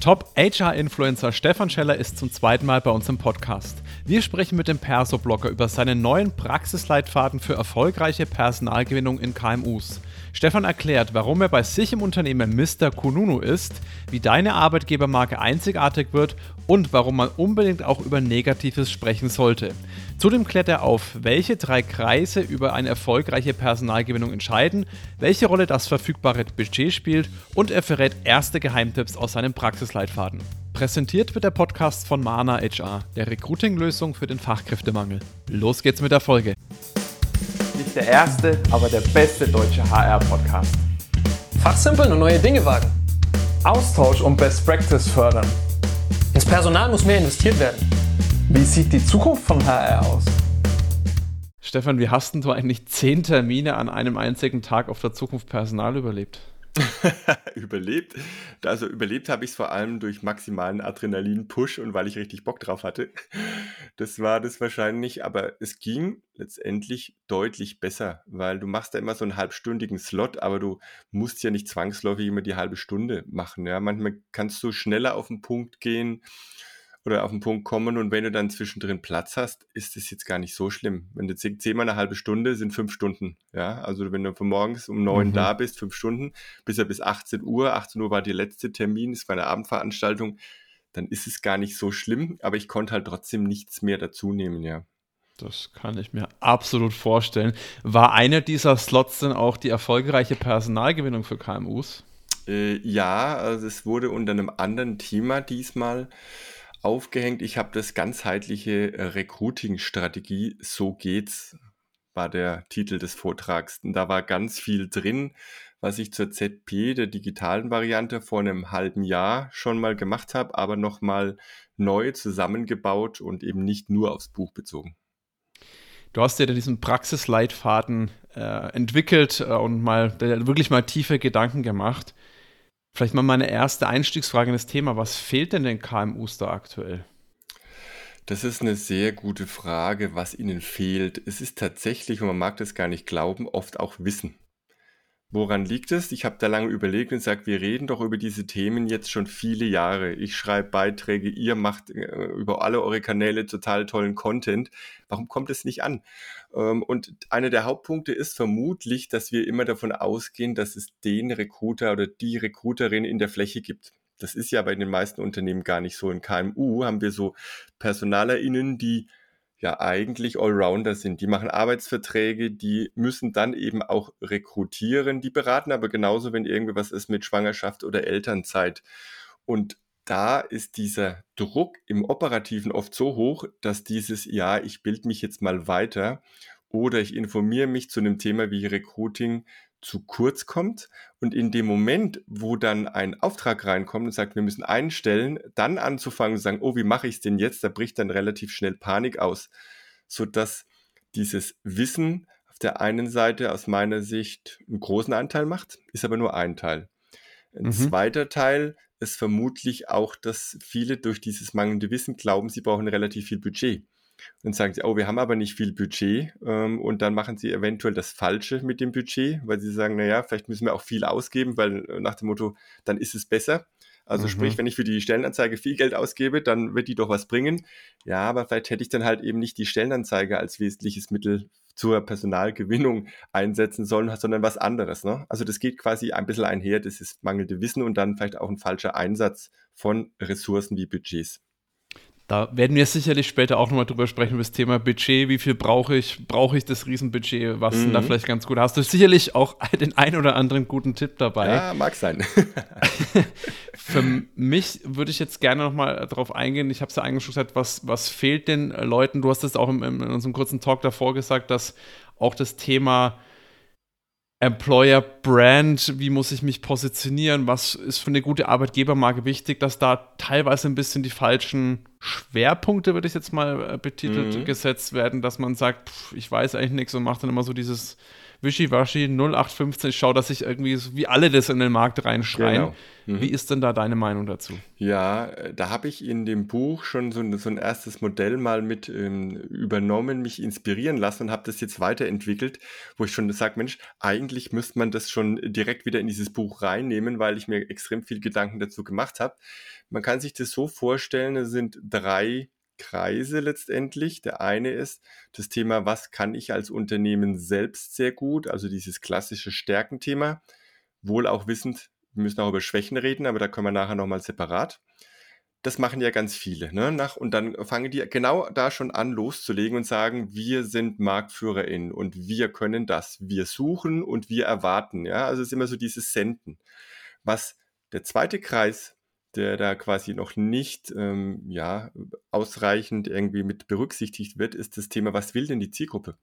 Top-HR-Influencer Stefan Scheller ist zum zweiten Mal bei uns im Podcast. Wir sprechen mit dem Perso-Blogger über seinen neuen Praxisleitfaden für erfolgreiche Personalgewinnung in KMUs. Stefan erklärt, warum er bei sich im Unternehmen Mr. Kununu ist, wie deine Arbeitgebermarke einzigartig wird und warum man unbedingt auch über Negatives sprechen sollte. Zudem klärt er auf, welche drei Kreise über eine erfolgreiche Personalgewinnung entscheiden, welche Rolle das verfügbare Budget spielt und er verrät erste Geheimtipps aus seinem Praxisleitfaden. Präsentiert wird der Podcast von Mana HR, der Recruiting-Lösung für den Fachkräftemangel. Los geht's mit der Folge. Nicht der erste, aber der beste deutsche HR-Podcast. Fachsimpeln und neue Dinge wagen. Austausch und Best Practice fördern. Ins Personal muss mehr investiert werden. Wie sieht die Zukunft von HR aus? Stefan, wie hast denn du eigentlich zehn Termine an einem einzigen Tag auf der Zukunft Personal überlebt? überlebt. Also überlebt habe ich es vor allem durch maximalen Adrenalin-Push und weil ich richtig Bock drauf hatte. Das war das wahrscheinlich, aber es ging letztendlich deutlich besser, weil du machst da immer so einen halbstündigen Slot, aber du musst ja nicht zwangsläufig immer die halbe Stunde machen. Ja, manchmal kannst du schneller auf den Punkt gehen oder auf den Punkt kommen und wenn du dann zwischendrin Platz hast, ist es jetzt gar nicht so schlimm. Wenn du zehnmal eine halbe Stunde, sind fünf Stunden. Ja, also wenn du von morgens um neun mhm. da bist, fünf Stunden, bis ja bis 18 Uhr, 18 Uhr war der letzte Termin, ist meine Abendveranstaltung, dann ist es gar nicht so schlimm, aber ich konnte halt trotzdem nichts mehr dazu nehmen, ja. Das kann ich mir absolut vorstellen. War einer dieser Slots denn auch die erfolgreiche Personalgewinnung für KMUs? Äh, ja, also es wurde unter einem anderen Thema diesmal aufgehängt. Ich habe das ganzheitliche äh, Recruiting-Strategie, so geht's, war der Titel des Vortrags. Und da war ganz viel drin, was ich zur ZP, der digitalen Variante, vor einem halben Jahr schon mal gemacht habe, aber nochmal neu zusammengebaut und eben nicht nur aufs Buch bezogen. Du hast dir diesen Praxisleitfaden äh, entwickelt äh, und mal wirklich mal tiefe Gedanken gemacht. Vielleicht mal meine erste Einstiegsfrage in das Thema. Was fehlt denn den KMUs da aktuell? Das ist eine sehr gute Frage, was ihnen fehlt. Es ist tatsächlich, und man mag das gar nicht glauben, oft auch Wissen. Woran liegt es? Ich habe da lange überlegt und gesagt, wir reden doch über diese Themen jetzt schon viele Jahre. Ich schreibe Beiträge, ihr macht äh, über alle eure Kanäle total tollen Content. Warum kommt es nicht an? Ähm, und einer der Hauptpunkte ist vermutlich, dass wir immer davon ausgehen, dass es den Recruiter oder die Recruiterin in der Fläche gibt. Das ist ja bei den meisten Unternehmen gar nicht so. In KMU haben wir so PersonalerInnen, die ja eigentlich Allrounder sind. Die machen Arbeitsverträge, die müssen dann eben auch rekrutieren, die beraten aber genauso, wenn irgendwas ist mit Schwangerschaft oder Elternzeit. Und da ist dieser Druck im Operativen oft so hoch, dass dieses, ja, ich bilde mich jetzt mal weiter oder ich informiere mich zu einem Thema wie Recruiting zu kurz kommt und in dem Moment, wo dann ein Auftrag reinkommt und sagt, wir müssen einstellen, dann anzufangen und sagen, oh, wie mache ich es denn jetzt? Da bricht dann relativ schnell Panik aus, sodass dieses Wissen auf der einen Seite aus meiner Sicht einen großen Anteil macht, ist aber nur ein Teil. Ein mhm. zweiter Teil ist vermutlich auch, dass viele durch dieses mangelnde Wissen glauben, sie brauchen relativ viel Budget. Dann sagen sie, oh, wir haben aber nicht viel Budget ähm, und dann machen sie eventuell das Falsche mit dem Budget, weil sie sagen, naja, vielleicht müssen wir auch viel ausgeben, weil äh, nach dem Motto, dann ist es besser. Also mhm. sprich, wenn ich für die Stellenanzeige viel Geld ausgebe, dann wird die doch was bringen. Ja, aber vielleicht hätte ich dann halt eben nicht die Stellenanzeige als wesentliches Mittel zur Personalgewinnung einsetzen sollen, sondern was anderes. Ne? Also das geht quasi ein bisschen einher, das ist mangelnde Wissen und dann vielleicht auch ein falscher Einsatz von Ressourcen wie Budgets. Da werden wir sicherlich später auch nochmal drüber sprechen, über das Thema Budget. Wie viel brauche ich? Brauche ich das Riesenbudget? Was mhm. sind da vielleicht ganz gut? Hast du sicherlich auch den ein oder anderen guten Tipp dabei? Ja, mag sein. Für mich würde ich jetzt gerne nochmal darauf eingehen. Ich habe es ja eigentlich schon gesagt, was, was fehlt den Leuten? Du hast es auch in, in unserem kurzen Talk davor gesagt, dass auch das Thema Employer Brand, wie muss ich mich positionieren, was ist für eine gute Arbeitgebermarke wichtig, dass da teilweise ein bisschen die falschen Schwerpunkte, würde ich jetzt mal äh, betitelt, mhm. gesetzt werden, dass man sagt, pff, ich weiß eigentlich nichts und macht dann immer so dieses wischiwaschi 0815, ich schaue, dass ich irgendwie, so wie alle das in den Markt reinschreien. Genau. Mhm. Wie ist denn da deine Meinung dazu? Ja, äh, da habe ich in dem Buch schon so ein, so ein erstes Modell mal mit ähm, übernommen, mich inspirieren lassen und habe das jetzt weiterentwickelt, wo ich schon sage, Mensch, eigentlich müsste man das schon direkt wieder in dieses Buch reinnehmen, weil ich mir extrem viel Gedanken dazu gemacht habe. Man kann sich das so vorstellen, es sind drei Kreise letztendlich. Der eine ist das Thema, was kann ich als Unternehmen selbst sehr gut, also dieses klassische Stärkenthema, wohl auch wissend, wir müssen auch über Schwächen reden, aber da können wir nachher nochmal separat. Das machen ja ganz viele. Ne? Nach, und dann fangen die genau da schon an loszulegen und sagen, wir sind MarktführerInnen und wir können das. Wir suchen und wir erwarten. Ja? Also es ist immer so dieses Senden. Was der zweite Kreis der da quasi noch nicht ähm, ja, ausreichend irgendwie mit berücksichtigt wird, ist das Thema, was will denn die Zielgruppe?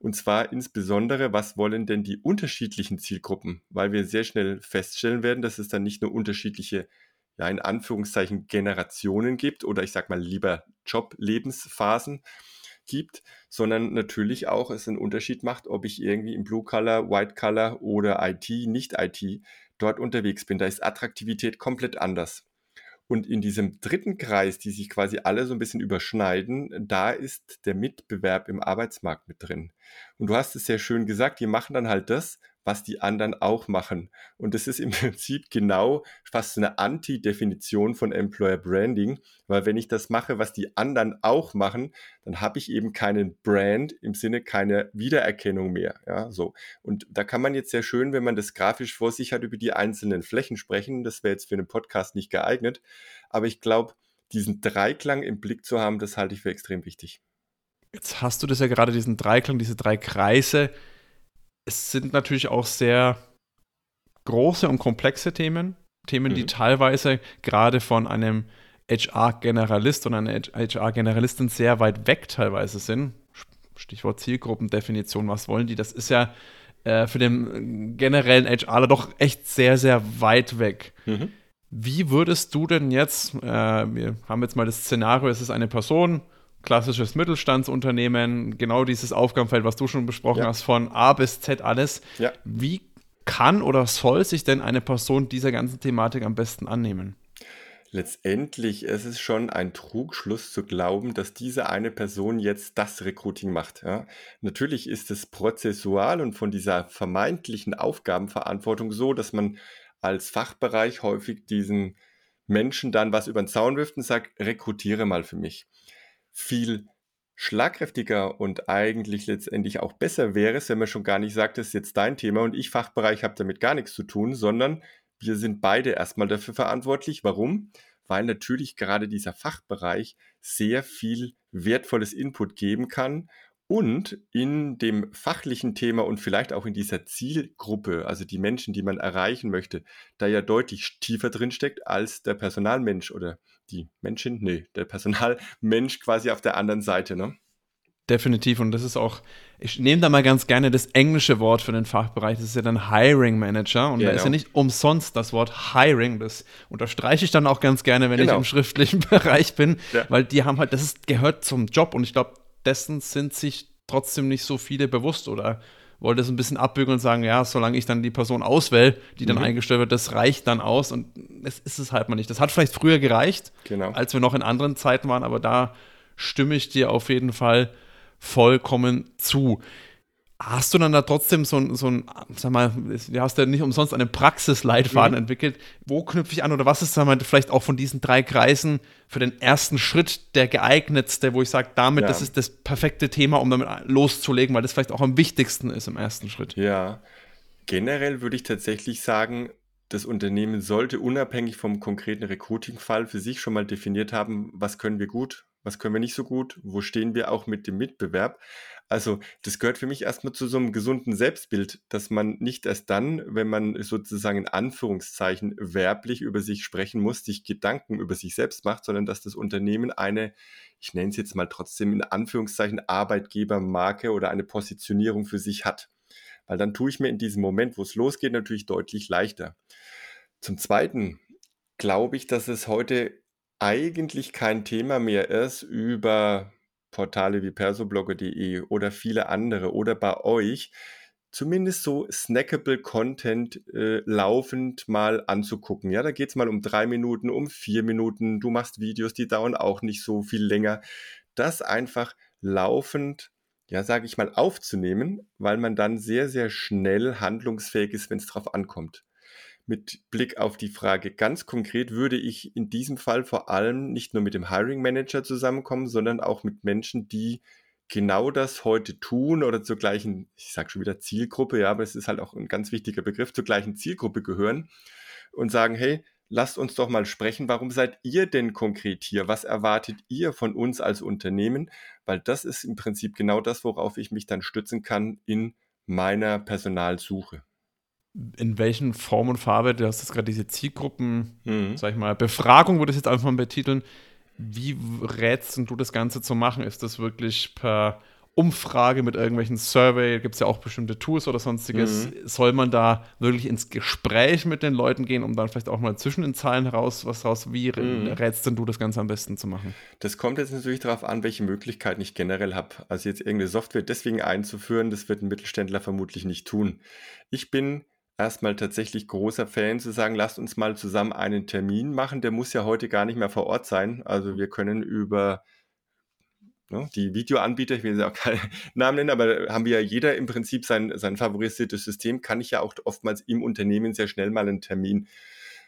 Und zwar insbesondere, was wollen denn die unterschiedlichen Zielgruppen? Weil wir sehr schnell feststellen werden, dass es dann nicht nur unterschiedliche, ja, in Anführungszeichen Generationen gibt oder ich sag mal lieber Job-Lebensphasen gibt, sondern natürlich auch es einen Unterschied macht, ob ich irgendwie im Blue Color, White Color oder IT, nicht IT dort unterwegs bin. Da ist Attraktivität komplett anders. Und in diesem dritten Kreis, die sich quasi alle so ein bisschen überschneiden, da ist der Mitbewerb im Arbeitsmarkt mit drin. Und du hast es sehr schön gesagt, die machen dann halt das, was die anderen auch machen. Und das ist im Prinzip genau fast eine Anti-Definition von Employer Branding, weil wenn ich das mache, was die anderen auch machen, dann habe ich eben keinen Brand im Sinne keine Wiedererkennung mehr. Ja, so. Und da kann man jetzt sehr schön, wenn man das grafisch vor sich hat, über die einzelnen Flächen sprechen. Das wäre jetzt für einen Podcast nicht geeignet. Aber ich glaube, diesen Dreiklang im Blick zu haben, das halte ich für extrem wichtig. Jetzt hast du das ja gerade, diesen Dreiklang, diese drei Kreise es sind natürlich auch sehr große und komplexe Themen. Themen, mhm. die teilweise gerade von einem HR-Generalist und einer HR-Generalistin sehr weit weg teilweise sind. Stichwort Zielgruppendefinition, was wollen die? Das ist ja äh, für den generellen HRler doch echt sehr, sehr weit weg. Mhm. Wie würdest du denn jetzt, äh, wir haben jetzt mal das Szenario, es ist eine Person, klassisches Mittelstandsunternehmen, genau dieses Aufgabenfeld, was du schon besprochen ja. hast, von A bis Z alles. Ja. Wie kann oder soll sich denn eine Person dieser ganzen Thematik am besten annehmen? Letztendlich ist es schon ein Trugschluss zu glauben, dass diese eine Person jetzt das Recruiting macht. Ja. Natürlich ist es prozessual und von dieser vermeintlichen Aufgabenverantwortung so, dass man als Fachbereich häufig diesen Menschen dann was über den Zaun wirft und sagt, rekrutiere mal für mich viel schlagkräftiger und eigentlich letztendlich auch besser wäre es, wenn man schon gar nicht sagt, das ist jetzt dein Thema und ich Fachbereich habe damit gar nichts zu tun, sondern wir sind beide erstmal dafür verantwortlich. Warum? Weil natürlich gerade dieser Fachbereich sehr viel wertvolles Input geben kann und in dem fachlichen Thema und vielleicht auch in dieser Zielgruppe, also die Menschen, die man erreichen möchte, da ja deutlich tiefer drin steckt als der Personalmensch oder die Menschin, nee, der Personalmensch quasi auf der anderen Seite, ne? Definitiv. Und das ist auch, ich nehme da mal ganz gerne das englische Wort für den Fachbereich. Das ist ja dann Hiring Manager. Und genau. da ist ja nicht umsonst das Wort Hiring. Das unterstreiche ich dann auch ganz gerne, wenn genau. ich im schriftlichen Bereich bin. Ja. Weil die haben halt, das ist, gehört zum Job. Und ich glaube, dessen sind sich trotzdem nicht so viele bewusst oder wollte es ein bisschen abbügeln und sagen, ja, solange ich dann die Person auswähle, die dann mhm. eingestellt wird, das reicht dann aus und es ist es halt mal nicht. Das hat vielleicht früher gereicht, genau. als wir noch in anderen Zeiten waren, aber da stimme ich dir auf jeden Fall vollkommen zu. Hast du dann da trotzdem so, so ein, sag mal, du hast ja nicht umsonst einen Praxisleitfaden mhm. entwickelt. Wo knüpfe ich an oder was ist, sag mal, vielleicht auch von diesen drei Kreisen für den ersten Schritt der geeignetste, wo ich sage, damit, ja. das ist das perfekte Thema, um damit loszulegen, weil das vielleicht auch am wichtigsten ist im ersten Schritt? Ja, generell würde ich tatsächlich sagen, das Unternehmen sollte unabhängig vom konkreten Recruiting-Fall für sich schon mal definiert haben, was können wir gut, was können wir nicht so gut, wo stehen wir auch mit dem Mitbewerb. Also das gehört für mich erstmal zu so einem gesunden Selbstbild, dass man nicht erst dann, wenn man sozusagen in Anführungszeichen werblich über sich sprechen muss, sich Gedanken über sich selbst macht, sondern dass das Unternehmen eine, ich nenne es jetzt mal trotzdem in Anführungszeichen Arbeitgebermarke oder eine Positionierung für sich hat. Weil dann tue ich mir in diesem Moment, wo es losgeht, natürlich deutlich leichter. Zum Zweiten glaube ich, dass es heute eigentlich kein Thema mehr ist, über Portale wie persoblogger.de oder viele andere oder bei euch zumindest so snackable Content äh, laufend mal anzugucken. Ja, da geht es mal um drei Minuten, um vier Minuten. Du machst Videos, die dauern auch nicht so viel länger. Das einfach laufend, ja, sage ich mal, aufzunehmen, weil man dann sehr, sehr schnell handlungsfähig ist, wenn es drauf ankommt. Mit Blick auf die Frage ganz konkret würde ich in diesem Fall vor allem nicht nur mit dem Hiring Manager zusammenkommen, sondern auch mit Menschen, die genau das heute tun oder zur gleichen, ich sage schon wieder Zielgruppe, ja, aber es ist halt auch ein ganz wichtiger Begriff, zur gleichen Zielgruppe gehören und sagen, hey, lasst uns doch mal sprechen, warum seid ihr denn konkret hier? Was erwartet ihr von uns als Unternehmen? Weil das ist im Prinzip genau das, worauf ich mich dann stützen kann in meiner Personalsuche. In welchen Form und Farbe, du hast jetzt gerade diese Zielgruppen, mhm. sag ich mal, Befragung würde ich jetzt einfach mal betiteln, wie rätst du das Ganze zu machen? Ist das wirklich per Umfrage mit irgendwelchen Survey? Gibt es ja auch bestimmte Tools oder sonstiges? Mhm. Soll man da wirklich ins Gespräch mit den Leuten gehen, um dann vielleicht auch mal zwischen den Zahlen heraus was raus? Wie mhm. rätst denn du das Ganze am besten zu machen? Das kommt jetzt natürlich darauf an, welche Möglichkeiten ich generell habe. Also jetzt irgendeine Software deswegen einzuführen, das wird ein Mittelständler vermutlich nicht tun. Ich bin erstmal tatsächlich großer Fan zu sagen, lasst uns mal zusammen einen Termin machen. Der muss ja heute gar nicht mehr vor Ort sein. Also wir können über ne, die Videoanbieter, ich will ja auch keinen Namen nennen, aber haben wir ja jeder im Prinzip sein, sein favorisiertes System, kann ich ja auch oftmals im Unternehmen sehr schnell mal einen Termin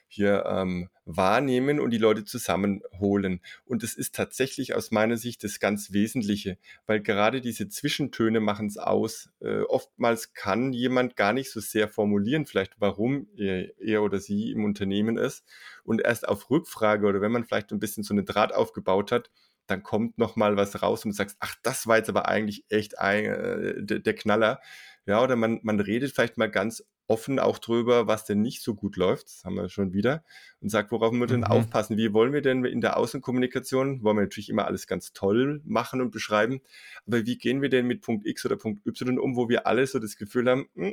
hier ähm, wahrnehmen und die Leute zusammenholen. Und es ist tatsächlich aus meiner Sicht das ganz Wesentliche, weil gerade diese Zwischentöne machen es aus. Äh, oftmals kann jemand gar nicht so sehr formulieren, vielleicht warum er, er oder sie im Unternehmen ist. Und erst auf Rückfrage oder wenn man vielleicht ein bisschen so eine Draht aufgebaut hat, dann kommt noch mal was raus und sagst, ach, das war jetzt aber eigentlich echt ein, äh, der, der Knaller. Ja, oder man, man redet vielleicht mal ganz offen auch drüber, was denn nicht so gut läuft, das haben wir schon wieder, und sagt, worauf wir denn mhm. aufpassen. Wie wollen wir denn in der Außenkommunikation, wollen wir natürlich immer alles ganz toll machen und beschreiben, aber wie gehen wir denn mit Punkt X oder Punkt Y um, wo wir alle so das Gefühl haben, mh,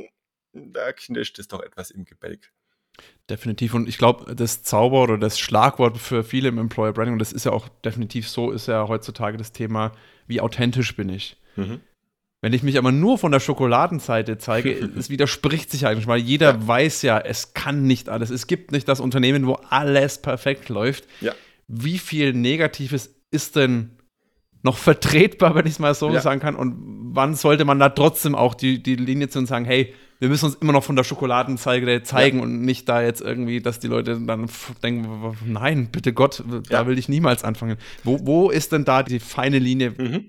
hm, da knirscht es doch etwas im Gebälk. Definitiv. Und ich glaube, das Zauberwort oder das Schlagwort für viele im Employer Branding, und das ist ja auch definitiv so, ist ja heutzutage das Thema, wie authentisch bin ich. Mhm. Wenn ich mich aber nur von der Schokoladenseite zeige, es widerspricht sich eigentlich, weil jeder ja. weiß ja, es kann nicht alles. Es gibt nicht das Unternehmen, wo alles perfekt läuft. Ja. Wie viel Negatives ist denn noch vertretbar, wenn ich es mal so ja. sagen kann? Und wann sollte man da trotzdem auch die, die Linie zu und sagen, hey, wir müssen uns immer noch von der Schokoladenzeige zeigen ja. und nicht da jetzt irgendwie, dass die Leute dann denken, nein, bitte Gott, da ja. will ich niemals anfangen. Wo, wo ist denn da die feine Linie? Mhm.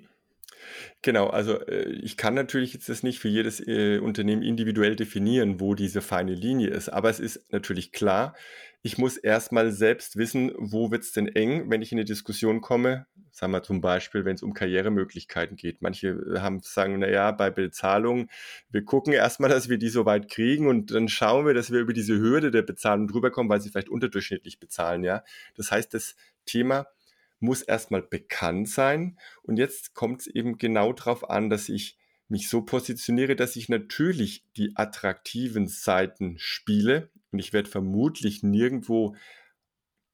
Genau, also äh, ich kann natürlich jetzt das nicht für jedes äh, Unternehmen individuell definieren, wo diese feine Linie ist, aber es ist natürlich klar, ich muss erstmal selbst wissen, wo wird es denn eng, wenn ich in eine Diskussion komme, sagen wir zum Beispiel, wenn es um Karrieremöglichkeiten geht. Manche äh, haben sagen, naja, bei Bezahlung, wir gucken erstmal, dass wir die so weit kriegen und dann schauen wir, dass wir über diese Hürde der Bezahlung drüber kommen, weil sie vielleicht unterdurchschnittlich bezahlen, ja. Das heißt, das Thema muss erstmal bekannt sein. Und jetzt kommt es eben genau darauf an, dass ich mich so positioniere, dass ich natürlich die attraktiven Seiten spiele. Und ich werde vermutlich nirgendwo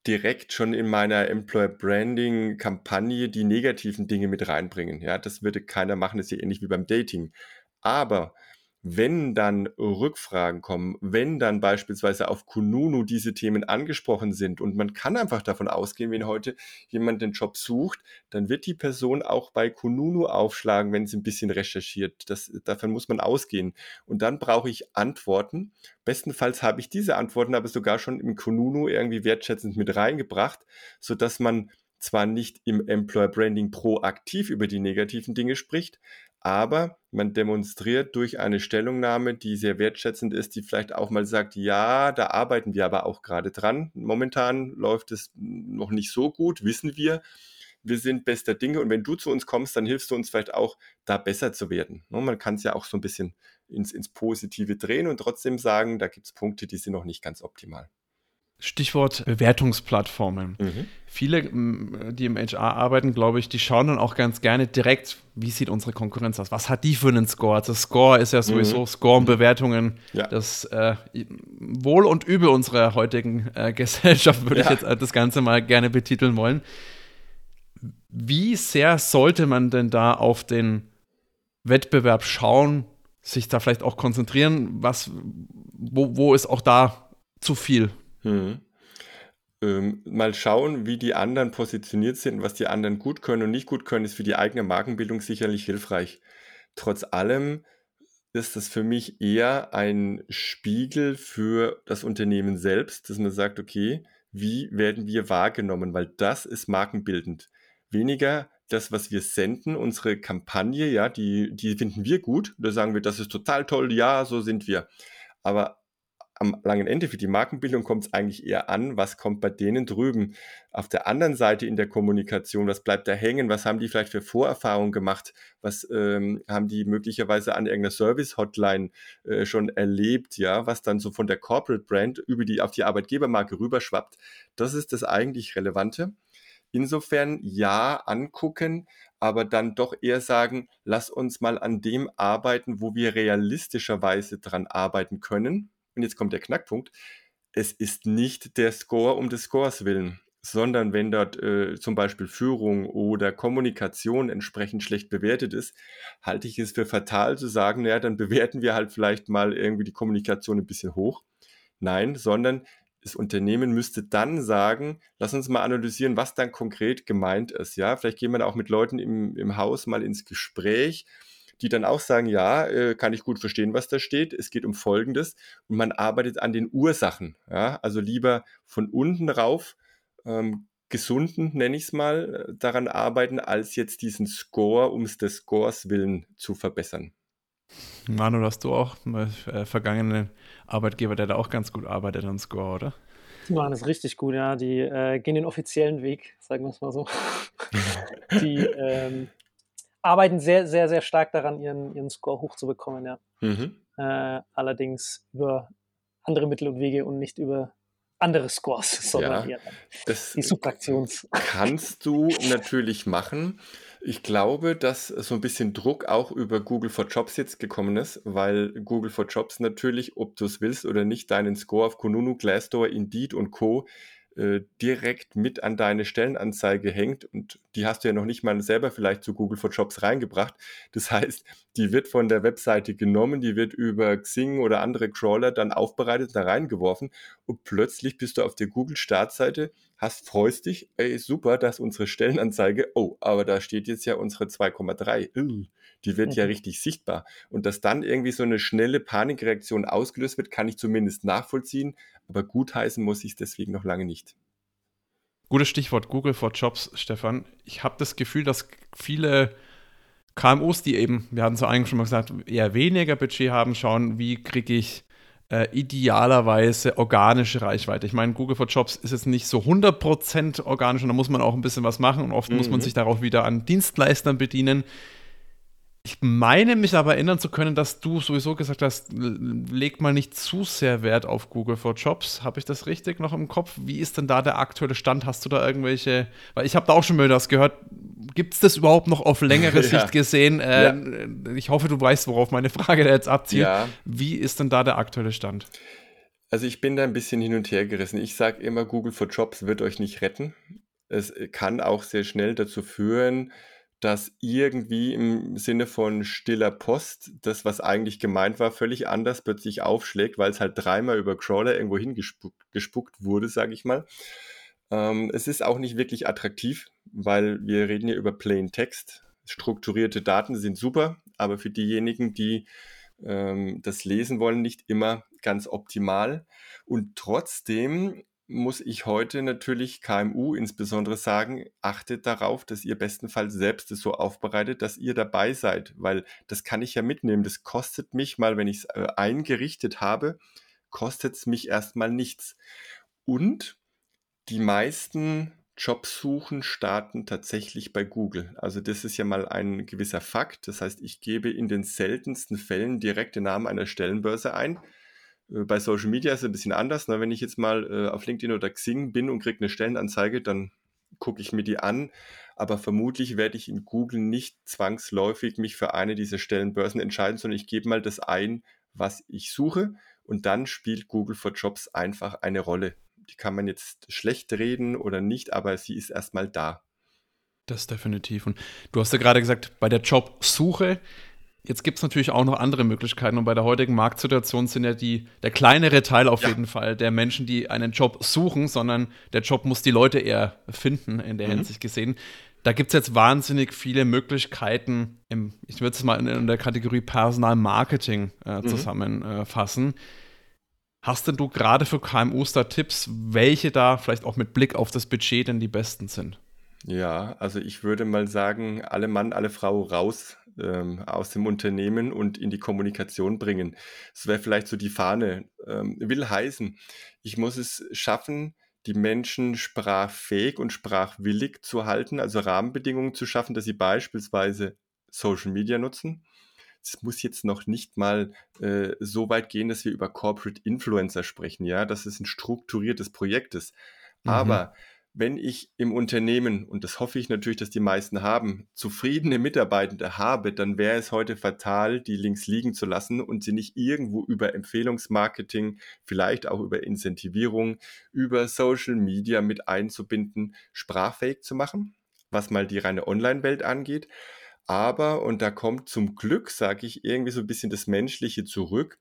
direkt schon in meiner Employer Branding Kampagne die negativen Dinge mit reinbringen. Ja, das würde keiner machen, das ist ja ähnlich wie beim Dating. Aber wenn dann Rückfragen kommen, wenn dann beispielsweise auf Kununu diese Themen angesprochen sind und man kann einfach davon ausgehen, wenn heute jemand den Job sucht, dann wird die Person auch bei Kununu aufschlagen, wenn sie ein bisschen recherchiert. Das, davon muss man ausgehen. Und dann brauche ich Antworten. Bestenfalls habe ich diese Antworten aber sogar schon im Kununu irgendwie wertschätzend mit reingebracht, sodass man zwar nicht im Employer Branding proaktiv über die negativen Dinge spricht, aber man demonstriert durch eine Stellungnahme, die sehr wertschätzend ist, die vielleicht auch mal sagt, ja, da arbeiten wir aber auch gerade dran. Momentan läuft es noch nicht so gut, wissen wir. Wir sind bester Dinge und wenn du zu uns kommst, dann hilfst du uns vielleicht auch, da besser zu werden. Ne, man kann es ja auch so ein bisschen ins, ins Positive drehen und trotzdem sagen, da gibt es Punkte, die sind noch nicht ganz optimal. Stichwort Bewertungsplattformen. Mhm. Viele, die im HR arbeiten, glaube ich, die schauen dann auch ganz gerne direkt, wie sieht unsere Konkurrenz aus? Was hat die für einen Score? Also Score ist ja sowieso mhm. Score und Bewertungen. Ja. Das äh, Wohl und Übel unserer heutigen äh, Gesellschaft würde ja. ich jetzt äh, das Ganze mal gerne betiteln wollen. Wie sehr sollte man denn da auf den Wettbewerb schauen, sich da vielleicht auch konzentrieren? Was, wo, wo ist auch da zu viel? Hm. Ähm, mal schauen, wie die anderen positioniert sind, was die anderen gut können und nicht gut können, ist für die eigene Markenbildung sicherlich hilfreich. Trotz allem ist das für mich eher ein Spiegel für das Unternehmen selbst, dass man sagt, okay, wie werden wir wahrgenommen, weil das ist markenbildend. Weniger das, was wir senden, unsere Kampagne, ja, die, die finden wir gut. Da sagen wir, das ist total toll, ja, so sind wir. Aber am langen Ende für die Markenbildung kommt es eigentlich eher an, was kommt bei denen drüben. Auf der anderen Seite in der Kommunikation, was bleibt da hängen, was haben die vielleicht für Vorerfahrungen gemacht, was ähm, haben die möglicherweise an irgendeiner Service-Hotline äh, schon erlebt, ja, was dann so von der Corporate Brand über die, auf die Arbeitgebermarke rüberschwappt. Das ist das eigentlich Relevante. Insofern ja angucken, aber dann doch eher sagen, lass uns mal an dem arbeiten, wo wir realistischerweise dran arbeiten können und jetzt kommt der Knackpunkt, es ist nicht der Score um des Scores willen, sondern wenn dort äh, zum Beispiel Führung oder Kommunikation entsprechend schlecht bewertet ist, halte ich es für fatal zu sagen, naja, dann bewerten wir halt vielleicht mal irgendwie die Kommunikation ein bisschen hoch. Nein, sondern das Unternehmen müsste dann sagen, lass uns mal analysieren, was dann konkret gemeint ist. Ja, vielleicht gehen wir auch mit Leuten im, im Haus mal ins Gespräch die dann auch sagen, ja, äh, kann ich gut verstehen, was da steht. Es geht um Folgendes und man arbeitet an den Ursachen. Ja? Also lieber von unten rauf, ähm, gesunden, nenne ich es mal, äh, daran arbeiten, als jetzt diesen Score um des Scores willen zu verbessern. Manu, hast du auch äh, vergangenen Arbeitgeber, der da auch ganz gut arbeitet an Score, oder? Die machen das richtig gut, ja. Die äh, gehen den offiziellen Weg, sagen wir es mal so. die ähm, arbeiten sehr, sehr, sehr stark daran, ihren, ihren Score hochzubekommen, ja. Mhm. Äh, allerdings über andere Mittel und Wege und nicht über andere Scores, sondern ja, das die Subtraktions. Kannst du natürlich machen. Ich glaube, dass so ein bisschen Druck auch über Google for Jobs jetzt gekommen ist, weil Google for Jobs natürlich, ob du es willst oder nicht, deinen Score auf Kununu, Glassdoor, Indeed und Co äh, direkt mit an deine Stellenanzeige hängt und die hast du ja noch nicht mal selber vielleicht zu Google for Jobs reingebracht. Das heißt, die wird von der Webseite genommen, die wird über Xing oder andere Crawler dann aufbereitet, da reingeworfen und plötzlich bist du auf der Google Startseite, hast, freust dich, ey, super, dass unsere Stellenanzeige, oh, aber da steht jetzt ja unsere 2,3 die wird mhm. ja richtig sichtbar. Und dass dann irgendwie so eine schnelle Panikreaktion ausgelöst wird, kann ich zumindest nachvollziehen, aber gutheißen muss ich es deswegen noch lange nicht. Gutes Stichwort Google for Jobs, Stefan. Ich habe das Gefühl, dass viele KMUs, die eben, wir hatten es eigentlich schon mal gesagt, eher weniger Budget haben, schauen, wie kriege ich äh, idealerweise organische Reichweite. Ich meine, Google for Jobs ist jetzt nicht so 100% organisch und da muss man auch ein bisschen was machen und oft mhm. muss man mhm. sich darauf wieder an Dienstleistern bedienen. Ich meine mich aber erinnern zu können, dass du sowieso gesagt hast, leg mal nicht zu sehr Wert auf Google for Jobs. Habe ich das richtig noch im Kopf? Wie ist denn da der aktuelle Stand? Hast du da irgendwelche, weil ich habe da auch schon mal das gehört, gibt es das überhaupt noch auf längere ja. Sicht gesehen? Äh, ja. Ich hoffe, du weißt, worauf meine Frage jetzt abzielt. Ja. Wie ist denn da der aktuelle Stand? Also ich bin da ein bisschen hin und her gerissen. Ich sage immer, Google for Jobs wird euch nicht retten. Es kann auch sehr schnell dazu führen, dass irgendwie im Sinne von stiller Post das, was eigentlich gemeint war, völlig anders plötzlich aufschlägt, weil es halt dreimal über Crawler irgendwo hingespuckt gespuckt wurde, sage ich mal. Ähm, es ist auch nicht wirklich attraktiv, weil wir reden ja über Plain Text. Strukturierte Daten sind super, aber für diejenigen, die ähm, das lesen wollen, nicht immer ganz optimal. Und trotzdem muss ich heute natürlich KMU insbesondere sagen, achtet darauf, dass ihr bestenfalls selbst es so aufbereitet, dass ihr dabei seid, weil das kann ich ja mitnehmen. Das kostet mich mal, wenn ich es äh, eingerichtet habe, kostet es mich erstmal nichts. Und die meisten Jobsuchen starten tatsächlich bei Google. Also das ist ja mal ein gewisser Fakt. Das heißt, ich gebe in den seltensten Fällen direkt den Namen einer Stellenbörse ein bei Social Media ist es ein bisschen anders. Ne? Wenn ich jetzt mal äh, auf LinkedIn oder Xing bin und kriege eine Stellenanzeige, dann gucke ich mir die an. Aber vermutlich werde ich in Google nicht zwangsläufig mich für eine dieser Stellenbörsen entscheiden, sondern ich gebe mal das ein, was ich suche. Und dann spielt Google for Jobs einfach eine Rolle. Die kann man jetzt schlecht reden oder nicht, aber sie ist erstmal da. Das definitiv. Und du hast ja gerade gesagt, bei der Jobsuche Jetzt gibt es natürlich auch noch andere Möglichkeiten und bei der heutigen Marktsituation sind ja die, der kleinere Teil auf ja. jeden Fall der Menschen, die einen Job suchen, sondern der Job muss die Leute eher finden, in der mhm. Hinsicht gesehen. Da gibt es jetzt wahnsinnig viele Möglichkeiten, im, ich würde es mal in, in, der Kategorie Personalmarketing äh, mhm. zusammenfassen. Hast denn du gerade für KMUs da Tipps, welche da vielleicht auch mit Blick auf das Budget denn die besten sind? Ja, also ich würde mal sagen, alle Mann, alle Frau raus ähm, aus dem Unternehmen und in die Kommunikation bringen. Das wäre vielleicht so die Fahne. Ähm, will heißen, ich muss es schaffen, die Menschen sprachfähig und sprachwillig zu halten, also Rahmenbedingungen zu schaffen, dass sie beispielsweise Social Media nutzen. Es muss jetzt noch nicht mal äh, so weit gehen, dass wir über Corporate Influencer sprechen, ja, dass es ein strukturiertes Projekt ist. Mhm. Aber wenn ich im Unternehmen, und das hoffe ich natürlich, dass die meisten haben, zufriedene Mitarbeitende habe, dann wäre es heute fatal, die links liegen zu lassen und sie nicht irgendwo über Empfehlungsmarketing, vielleicht auch über Incentivierung, über Social Media mit einzubinden, sprachfähig zu machen, was mal die reine Online-Welt angeht. Aber, und da kommt zum Glück, sage ich, irgendwie so ein bisschen das Menschliche zurück,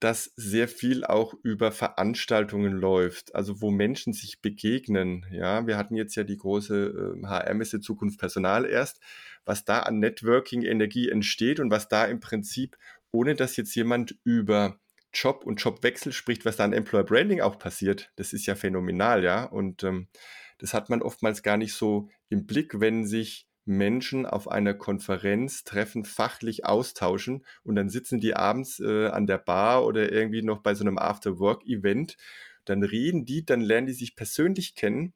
dass sehr viel auch über Veranstaltungen läuft, also wo Menschen sich begegnen. Ja, wir hatten jetzt ja die große äh, HR-Messe Zukunft Personal erst, was da an Networking-Energie entsteht und was da im Prinzip, ohne dass jetzt jemand über Job und Jobwechsel spricht, was da an Employer Branding auch passiert, das ist ja phänomenal, ja. Und ähm, das hat man oftmals gar nicht so im Blick, wenn sich Menschen auf einer Konferenz treffen, fachlich austauschen und dann sitzen die abends äh, an der Bar oder irgendwie noch bei so einem After-Work-Event. Dann reden die, dann lernen die sich persönlich kennen.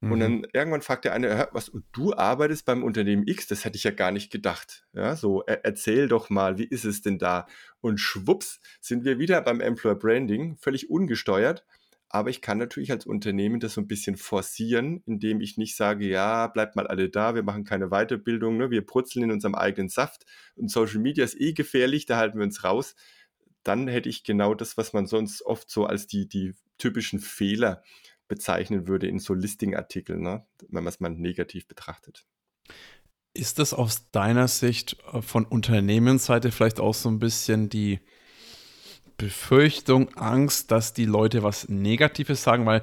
Mhm. Und dann irgendwann fragt der eine, was, und du arbeitest beim Unternehmen X? Das hätte ich ja gar nicht gedacht. Ja, so, er, erzähl doch mal, wie ist es denn da? Und schwupps sind wir wieder beim Employer Branding, völlig ungesteuert. Aber ich kann natürlich als Unternehmen das so ein bisschen forcieren, indem ich nicht sage, ja, bleibt mal alle da, wir machen keine Weiterbildung, ne, wir brutzeln in unserem eigenen Saft und Social Media ist eh gefährlich, da halten wir uns raus. Dann hätte ich genau das, was man sonst oft so als die, die typischen Fehler bezeichnen würde in so Listing-Artikeln, ne, wenn man es mal negativ betrachtet. Ist das aus deiner Sicht äh, von Unternehmensseite vielleicht auch so ein bisschen die Befürchtung, Angst, dass die Leute was Negatives sagen, weil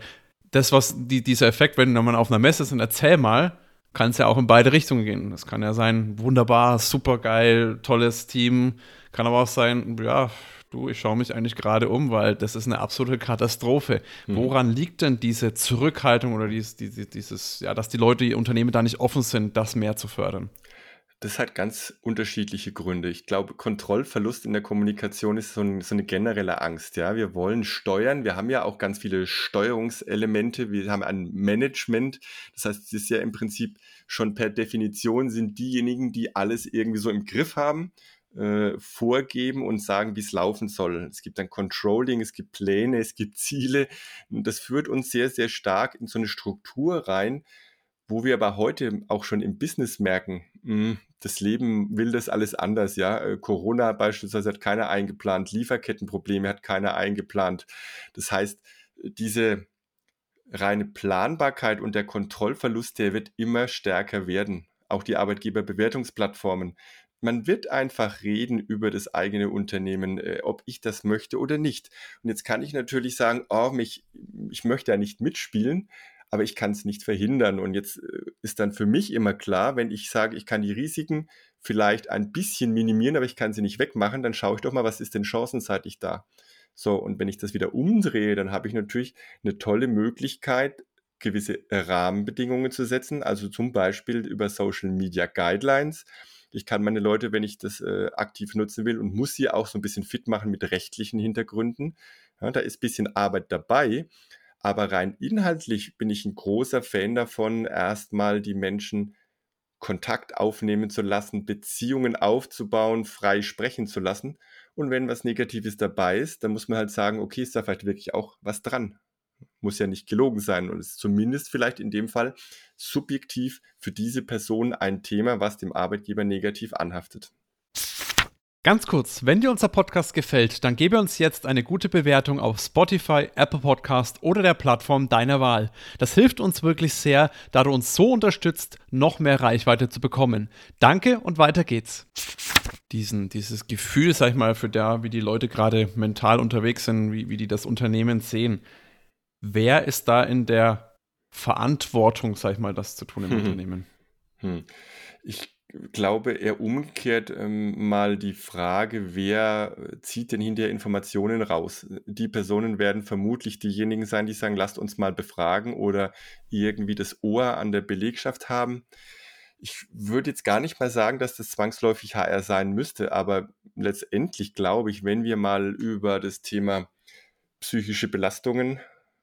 das, was die, dieser Effekt, wenn man auf einer Messe ist und erzähl mal, kann es ja auch in beide Richtungen gehen. Das kann ja sein, wunderbar, super geil, tolles Team. Kann aber auch sein, ja, du, ich schaue mich eigentlich gerade um, weil das ist eine absolute Katastrophe. Mhm. Woran liegt denn diese Zurückhaltung oder dieses, dieses, ja, dass die Leute, die Unternehmen da nicht offen sind, das mehr zu fördern? Das hat ganz unterschiedliche Gründe. Ich glaube, Kontrollverlust in der Kommunikation ist so, ein, so, eine generelle Angst. Ja, wir wollen steuern. Wir haben ja auch ganz viele Steuerungselemente. Wir haben ein Management. Das heißt, es ist ja im Prinzip schon per Definition sind diejenigen, die alles irgendwie so im Griff haben, äh, vorgeben und sagen, wie es laufen soll. Es gibt dann Controlling, es gibt Pläne, es gibt Ziele. Und das führt uns sehr, sehr stark in so eine Struktur rein, wo wir aber heute auch schon im Business merken, hm, das Leben will das alles anders, ja. Äh, Corona beispielsweise hat keiner eingeplant, Lieferkettenprobleme hat keiner eingeplant. Das heißt, diese reine Planbarkeit und der Kontrollverlust, der wird immer stärker werden. Auch die Arbeitgeberbewertungsplattformen. Man wird einfach reden über das eigene Unternehmen, äh, ob ich das möchte oder nicht. Und jetzt kann ich natürlich sagen, oh, mich, ich möchte ja nicht mitspielen, aber ich kann es nicht verhindern. Und jetzt äh, ist dann für mich immer klar, wenn ich sage, ich kann die Risiken vielleicht ein bisschen minimieren, aber ich kann sie nicht wegmachen, dann schaue ich doch mal, was ist denn chancenseitig da. So, und wenn ich das wieder umdrehe, dann habe ich natürlich eine tolle Möglichkeit, gewisse Rahmenbedingungen zu setzen, also zum Beispiel über Social Media Guidelines. Ich kann meine Leute, wenn ich das äh, aktiv nutzen will und muss sie auch so ein bisschen fit machen mit rechtlichen Hintergründen. Ja, da ist ein bisschen Arbeit dabei, aber rein inhaltlich bin ich ein großer Fan davon, erstmal die Menschen Kontakt aufnehmen zu lassen, Beziehungen aufzubauen, frei sprechen zu lassen. Und wenn was Negatives dabei ist, dann muss man halt sagen, okay, ist da vielleicht wirklich auch was dran. Muss ja nicht gelogen sein und ist zumindest vielleicht in dem Fall subjektiv für diese Person ein Thema, was dem Arbeitgeber negativ anhaftet. Ganz kurz, wenn dir unser Podcast gefällt, dann gebe uns jetzt eine gute Bewertung auf Spotify, Apple Podcast oder der Plattform deiner Wahl. Das hilft uns wirklich sehr, da du uns so unterstützt, noch mehr Reichweite zu bekommen. Danke und weiter geht's. diesen, dieses Gefühl, sag ich mal, für da, wie die Leute gerade mental unterwegs sind, wie, wie die das Unternehmen sehen. Wer ist da in der Verantwortung, sag ich mal, das zu tun im hm. Unternehmen? Hm. Ich glaube eher umgekehrt ähm, mal die Frage, wer zieht denn hinterher Informationen raus? Die Personen werden vermutlich diejenigen sein, die sagen, lasst uns mal befragen oder irgendwie das Ohr an der Belegschaft haben. Ich würde jetzt gar nicht mal sagen, dass das zwangsläufig HR sein müsste, aber letztendlich glaube ich, wenn wir mal über das Thema psychische Belastungen,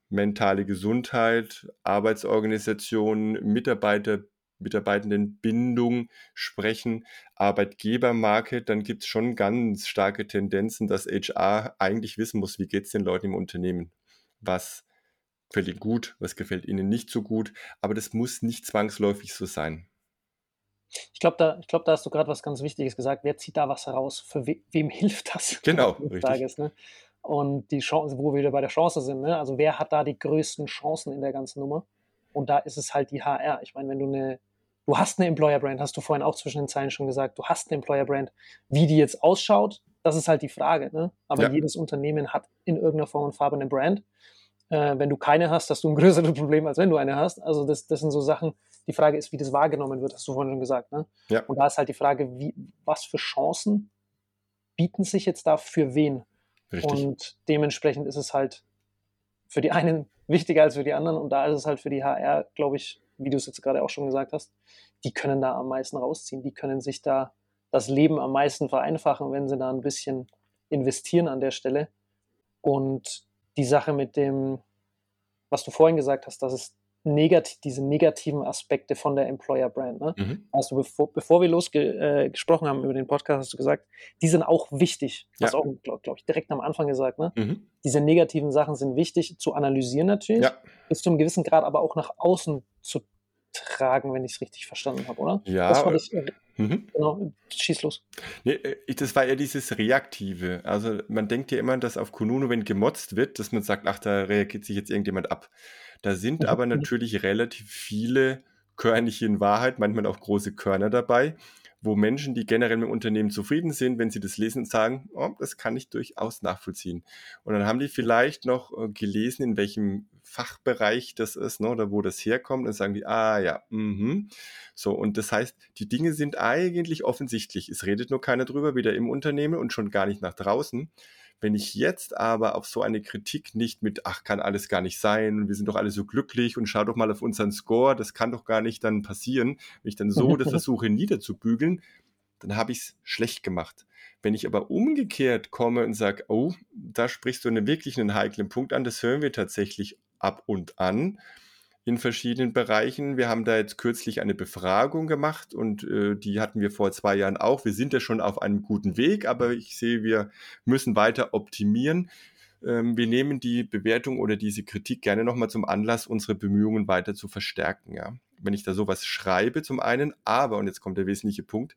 mentale Gesundheit, Arbeitsorganisation, Mitarbeiter Mitarbeitendenbindung sprechen, Arbeitgebermarke, dann gibt es schon ganz starke Tendenzen, dass HR eigentlich wissen muss, wie geht es den Leuten im Unternehmen. Was gefällt ihnen gut, was gefällt ihnen nicht so gut. Aber das muss nicht zwangsläufig so sein. Ich glaube, da, glaub, da hast du gerade was ganz Wichtiges gesagt. Wer zieht da was heraus? Für we wem hilft das? Genau, richtig. Tages, ne? Und die Chance, wo wir wieder bei der Chance sind, ne? also wer hat da die größten Chancen in der ganzen Nummer? Und da ist es halt die HR. Ich meine, wenn du eine du hast eine Employer Brand, hast du vorhin auch zwischen den Zeilen schon gesagt, du hast eine Employer Brand. Wie die jetzt ausschaut, das ist halt die Frage. Ne? Aber ja. jedes Unternehmen hat in irgendeiner Form und Farbe eine Brand. Äh, wenn du keine hast, hast du ein größeres Problem, als wenn du eine hast. Also das, das sind so Sachen, die Frage ist, wie das wahrgenommen wird, hast du vorhin schon gesagt. Ne? Ja. Und da ist halt die Frage, wie, was für Chancen bieten sich jetzt da für wen? Richtig. Und dementsprechend ist es halt für die einen wichtiger als für die anderen. Und da ist es halt für die HR, glaube ich, wie du es jetzt gerade auch schon gesagt hast, die können da am meisten rausziehen. Die können sich da das Leben am meisten vereinfachen, wenn sie da ein bisschen investieren an der Stelle. Und die Sache mit dem, was du vorhin gesagt hast, dass es negativ, diese negativen Aspekte von der Employer Brand. Ne? Mhm. Also bevor, bevor wir losgesprochen äh, haben über den Podcast, hast du gesagt, die sind auch wichtig. Ja. Hast auch, glaube glaub ich, direkt am Anfang gesagt. Ne? Mhm. Diese negativen Sachen sind wichtig zu analysieren natürlich, ja. bis zu einem gewissen Grad aber auch nach außen zu tragen, wenn ich es richtig verstanden habe, oder? Ja. Das fand ich, äh, mhm. Genau, schieß los. Nee, äh, das war eher dieses Reaktive. Also man denkt ja immer, dass auf Kununu, wenn gemotzt wird, dass man sagt, ach, da reagiert sich jetzt irgendjemand ab. Da sind mhm. aber natürlich relativ viele Körnchen in Wahrheit, manchmal auch große Körner dabei, wo Menschen, die generell mit dem Unternehmen zufrieden sind, wenn sie das lesen sagen, oh, das kann ich durchaus nachvollziehen. Und dann haben die vielleicht noch äh, gelesen, in welchem Fachbereich das ist, ne, oder wo das herkommt, und sagen die, ah ja, mhm. So, und das heißt, die Dinge sind eigentlich offensichtlich. Es redet nur keiner drüber, weder im Unternehmen und schon gar nicht nach draußen. Wenn ich jetzt aber auf so eine Kritik nicht mit, ach, kann alles gar nicht sein, wir sind doch alle so glücklich und schau doch mal auf unseren Score, das kann doch gar nicht dann passieren, wenn ich dann so das versuche niederzubügeln, dann habe ich es schlecht gemacht. Wenn ich aber umgekehrt komme und sage, oh, da sprichst du einen wirklich einen heiklen Punkt an, das hören wir tatsächlich ab und an, in verschiedenen Bereichen. Wir haben da jetzt kürzlich eine Befragung gemacht und äh, die hatten wir vor zwei Jahren auch. Wir sind ja schon auf einem guten Weg, aber ich sehe, wir müssen weiter optimieren. Ähm, wir nehmen die Bewertung oder diese Kritik gerne nochmal zum Anlass, unsere Bemühungen weiter zu verstärken. Ja? Wenn ich da sowas schreibe zum einen, aber, und jetzt kommt der wesentliche Punkt,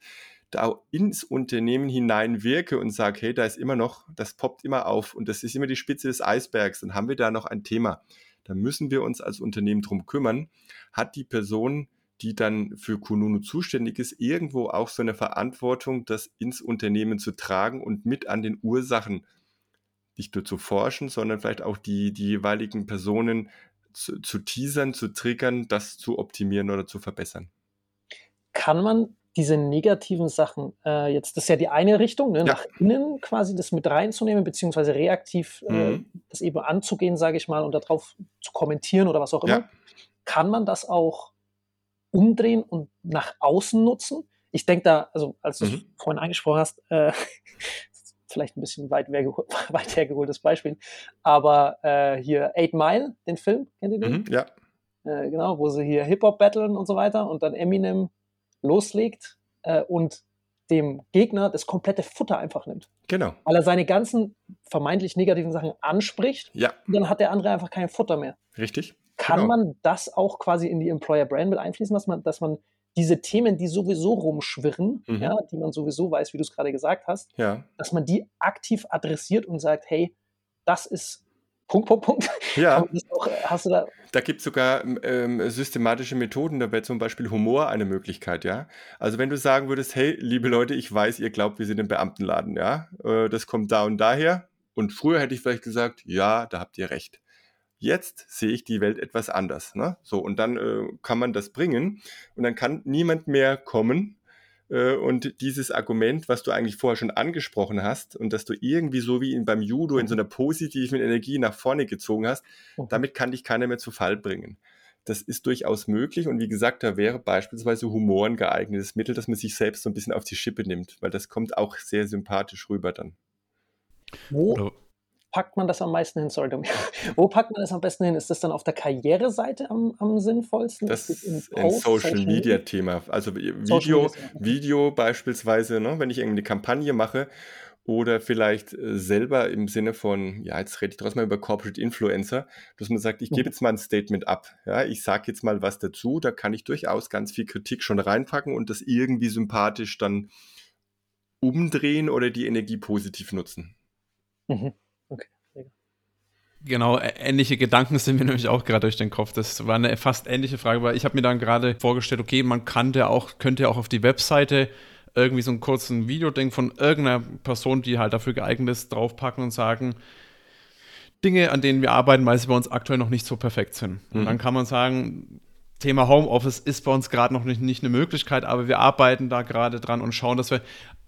da ins Unternehmen hinein wirke und sage, hey, da ist immer noch, das poppt immer auf und das ist immer die Spitze des Eisbergs, dann haben wir da noch ein Thema da müssen wir uns als Unternehmen drum kümmern. Hat die Person, die dann für Kununu zuständig ist, irgendwo auch so eine Verantwortung, das ins Unternehmen zu tragen und mit an den Ursachen nicht nur zu forschen, sondern vielleicht auch die, die jeweiligen Personen zu, zu teasern, zu triggern, das zu optimieren oder zu verbessern. Kann man diese negativen Sachen, äh, jetzt, das ist ja die eine Richtung, ne, ja. nach innen quasi das mit reinzunehmen, beziehungsweise reaktiv äh, mhm. äh, das eben anzugehen, sage ich mal, und darauf zu kommentieren oder was auch immer. Ja. Kann man das auch umdrehen und nach außen nutzen? Ich denke da, also als du mhm. vorhin angesprochen hast, äh, vielleicht ein bisschen weit, weit hergeholtes Beispiel, aber äh, hier Eight Mile, den Film, kennt ihr den? Mhm, ja. Äh, genau, wo sie hier Hip-Hop battlen und so weiter und dann Eminem loslegt äh, und dem Gegner das komplette Futter einfach nimmt. Genau. Weil er seine ganzen vermeintlich negativen Sachen anspricht. Ja. Und dann hat der andere einfach kein Futter mehr. Richtig. Kann genau. man das auch quasi in die Employer Brand mit einfließen, dass man, dass man diese Themen, die sowieso rumschwirren, mhm. ja, die man sowieso weiß, wie du es gerade gesagt hast, ja. dass man die aktiv adressiert und sagt, hey, das ist Punkt, Punkt, Punkt. Ja. Auch, hast du da da gibt es sogar ähm, systematische Methoden, da wäre zum Beispiel Humor eine Möglichkeit, ja. Also wenn du sagen würdest, hey, liebe Leute, ich weiß, ihr glaubt, wir sind im Beamtenladen, ja. Äh, das kommt da und daher. Und früher hätte ich vielleicht gesagt, ja, da habt ihr recht. Jetzt sehe ich die Welt etwas anders. Ne? So, und dann äh, kann man das bringen und dann kann niemand mehr kommen äh, und dieses Argument, was du eigentlich vorher schon angesprochen hast und dass du irgendwie so wie in, beim Judo in so einer positiven Energie nach vorne gezogen hast, mhm. damit kann dich keiner mehr zu Fall bringen. Das ist durchaus möglich und wie gesagt, da wäre beispielsweise Humor ein geeignetes Mittel, dass man sich selbst so ein bisschen auf die Schippe nimmt, weil das kommt auch sehr sympathisch rüber dann. Wo, packt man das am meisten hin? Sorry, Wo packt man das am besten hin? Ist das dann auf der Karriereseite am, am sinnvollsten? Das ist ein Social, Media Thema. Also Video, Video beispielsweise, ne, wenn ich irgendwie eine Kampagne mache oder vielleicht äh, selber im Sinne von, ja, jetzt rede ich draußen mal über Corporate Influencer, dass man sagt, ich gebe mhm. jetzt mal ein Statement ab. Ja, ich sage jetzt mal was dazu, da kann ich durchaus ganz viel Kritik schon reinpacken und das irgendwie sympathisch dann umdrehen oder die Energie positiv nutzen. Mhm. Genau, ähnliche Gedanken sind mir nämlich auch gerade durch den Kopf. Das war eine fast ähnliche Frage, weil ich habe mir dann gerade vorgestellt, okay, man kann ja auch, könnte ja auch auf die Webseite irgendwie so einen kurzen Videoding von irgendeiner Person, die halt dafür geeignet ist, draufpacken und sagen, Dinge, an denen wir arbeiten, weil sie bei uns aktuell noch nicht so perfekt sind. Mhm. Und dann kann man sagen, Thema Homeoffice ist bei uns gerade noch nicht, nicht eine Möglichkeit, aber wir arbeiten da gerade dran und schauen, dass wir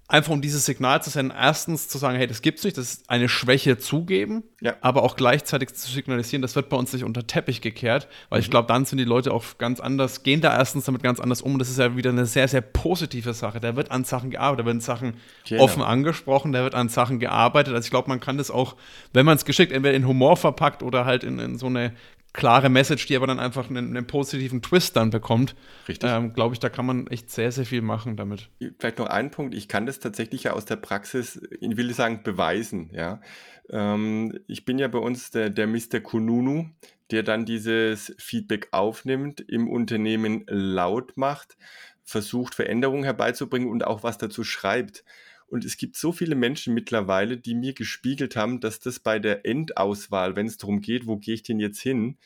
einfach um dieses Signal zu senden, erstens zu sagen, hey, das gibt's nicht, das ist eine Schwäche zugeben, ja. aber auch gleichzeitig zu signalisieren, das wird bei uns nicht unter Teppich gekehrt, weil mhm. ich glaube, dann sind die Leute auch ganz anders, gehen da erstens damit ganz anders um und das ist ja wieder eine sehr, sehr positive Sache. Da wird an Sachen gearbeitet, da werden Sachen genau. offen angesprochen, da wird an Sachen gearbeitet. Also ich glaube, man kann das auch, wenn man es geschickt entweder in Humor verpackt oder halt in, in so eine klare Message, die aber dann einfach einen, einen positiven Twist dann bekommt. Richtig. Ähm, Glaube ich, da kann man echt sehr, sehr viel machen damit. Vielleicht noch ein Punkt. Ich kann das tatsächlich ja aus der Praxis, ich will sagen, beweisen. Ja. Ähm, ich bin ja bei uns der, der Mr. Kununu, der dann dieses Feedback aufnimmt, im Unternehmen laut macht, versucht, Veränderungen herbeizubringen und auch was dazu schreibt. Und es gibt so viele Menschen mittlerweile, die mir gespiegelt haben, dass das bei der Endauswahl, wenn es darum geht, wo gehe ich denn jetzt hin,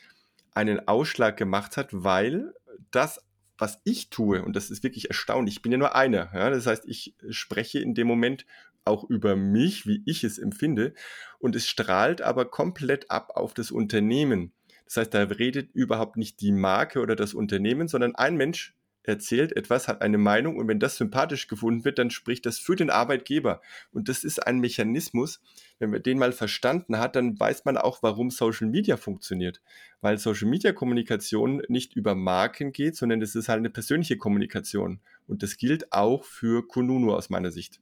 einen Ausschlag gemacht hat, weil das, was ich tue, und das ist wirklich erstaunlich, ich bin ja nur einer, ja, das heißt, ich spreche in dem Moment auch über mich, wie ich es empfinde, und es strahlt aber komplett ab auf das Unternehmen. Das heißt, da redet überhaupt nicht die Marke oder das Unternehmen, sondern ein Mensch erzählt etwas, hat eine Meinung und wenn das sympathisch gefunden wird, dann spricht das für den Arbeitgeber. Und das ist ein Mechanismus, wenn man den mal verstanden hat, dann weiß man auch, warum Social Media funktioniert. Weil Social Media Kommunikation nicht über Marken geht, sondern es ist halt eine persönliche Kommunikation. Und das gilt auch für Kununu aus meiner Sicht.